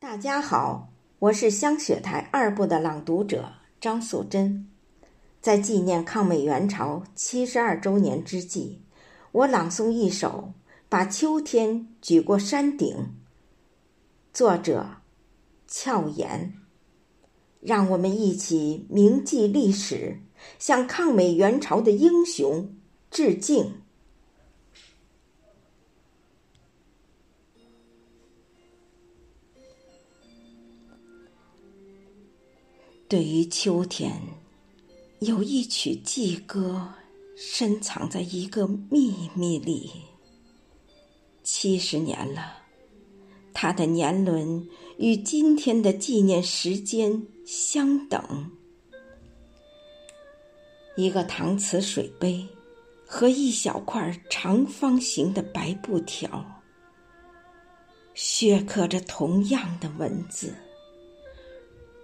大家好，我是香雪台二部的朗读者张素贞。在纪念抗美援朝七十二周年之际，我朗诵一首《把秋天举过山顶》。作者：俏妍。让我们一起铭记历史，向抗美援朝的英雄致敬。对于秋天，有一曲寄歌，深藏在一个秘密里。七十年了，它的年轮与今天的纪念时间相等。一个搪瓷水杯和一小块长方形的白布条，镌刻着同样的文字。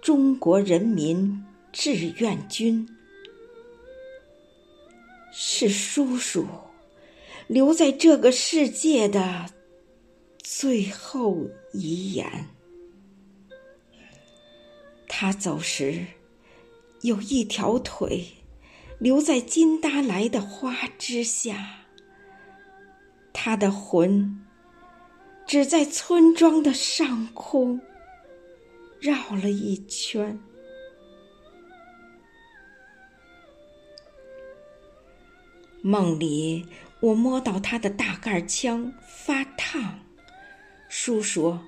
中国人民志愿军是叔叔留在这个世界的最后遗言。他走时有一条腿留在金达莱的花枝下，他的魂只在村庄的上空。绕了一圈，梦里我摸到他的大盖枪发烫。叔说：“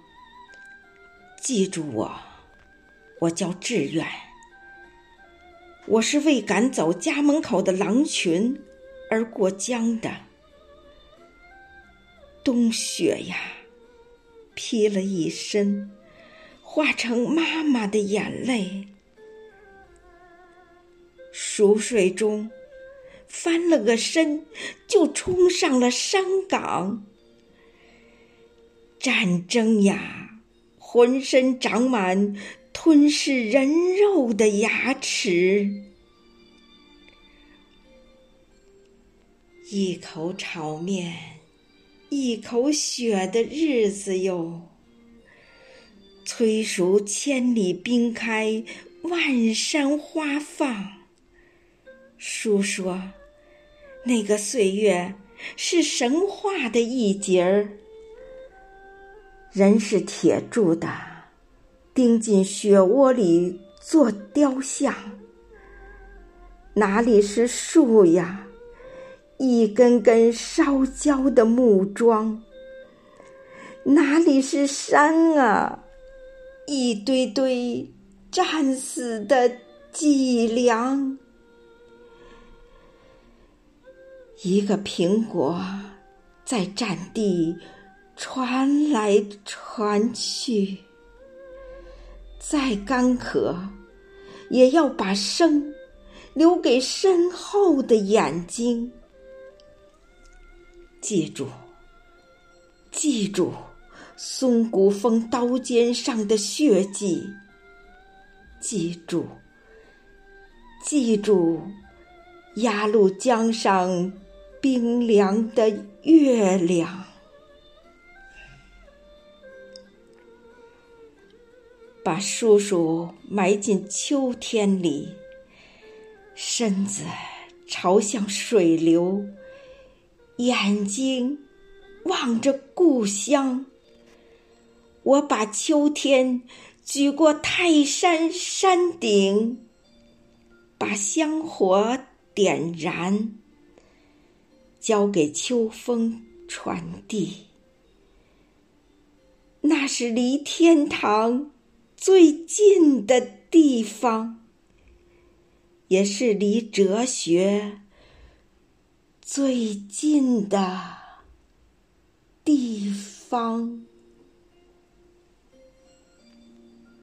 记住我，我叫志远。我是为赶走家门口的狼群而过江的。冬雪呀，披了一身。”化成妈妈的眼泪，熟睡中翻了个身，就冲上了山岗。战争呀，浑身长满吞噬人肉的牙齿，一口炒面，一口血的日子哟。催熟千里冰开，万山花放。书说，那个岁月是神话的一节儿。人是铁铸的，钉进血窝里做雕像。哪里是树呀？一根根烧焦的木桩。哪里是山啊？一堆堆战死的脊梁，一个苹果在战地传来传去。再干渴，也要把生留给身后的眼睛。记住，记住。松骨峰刀尖上的血迹，记住，记住，鸭绿江上冰凉的月亮，把叔叔埋进秋天里，身子朝向水流，眼睛望着故乡。我把秋天举过泰山山顶，把香火点燃，交给秋风传递。那是离天堂最近的地方，也是离哲学最近的地方。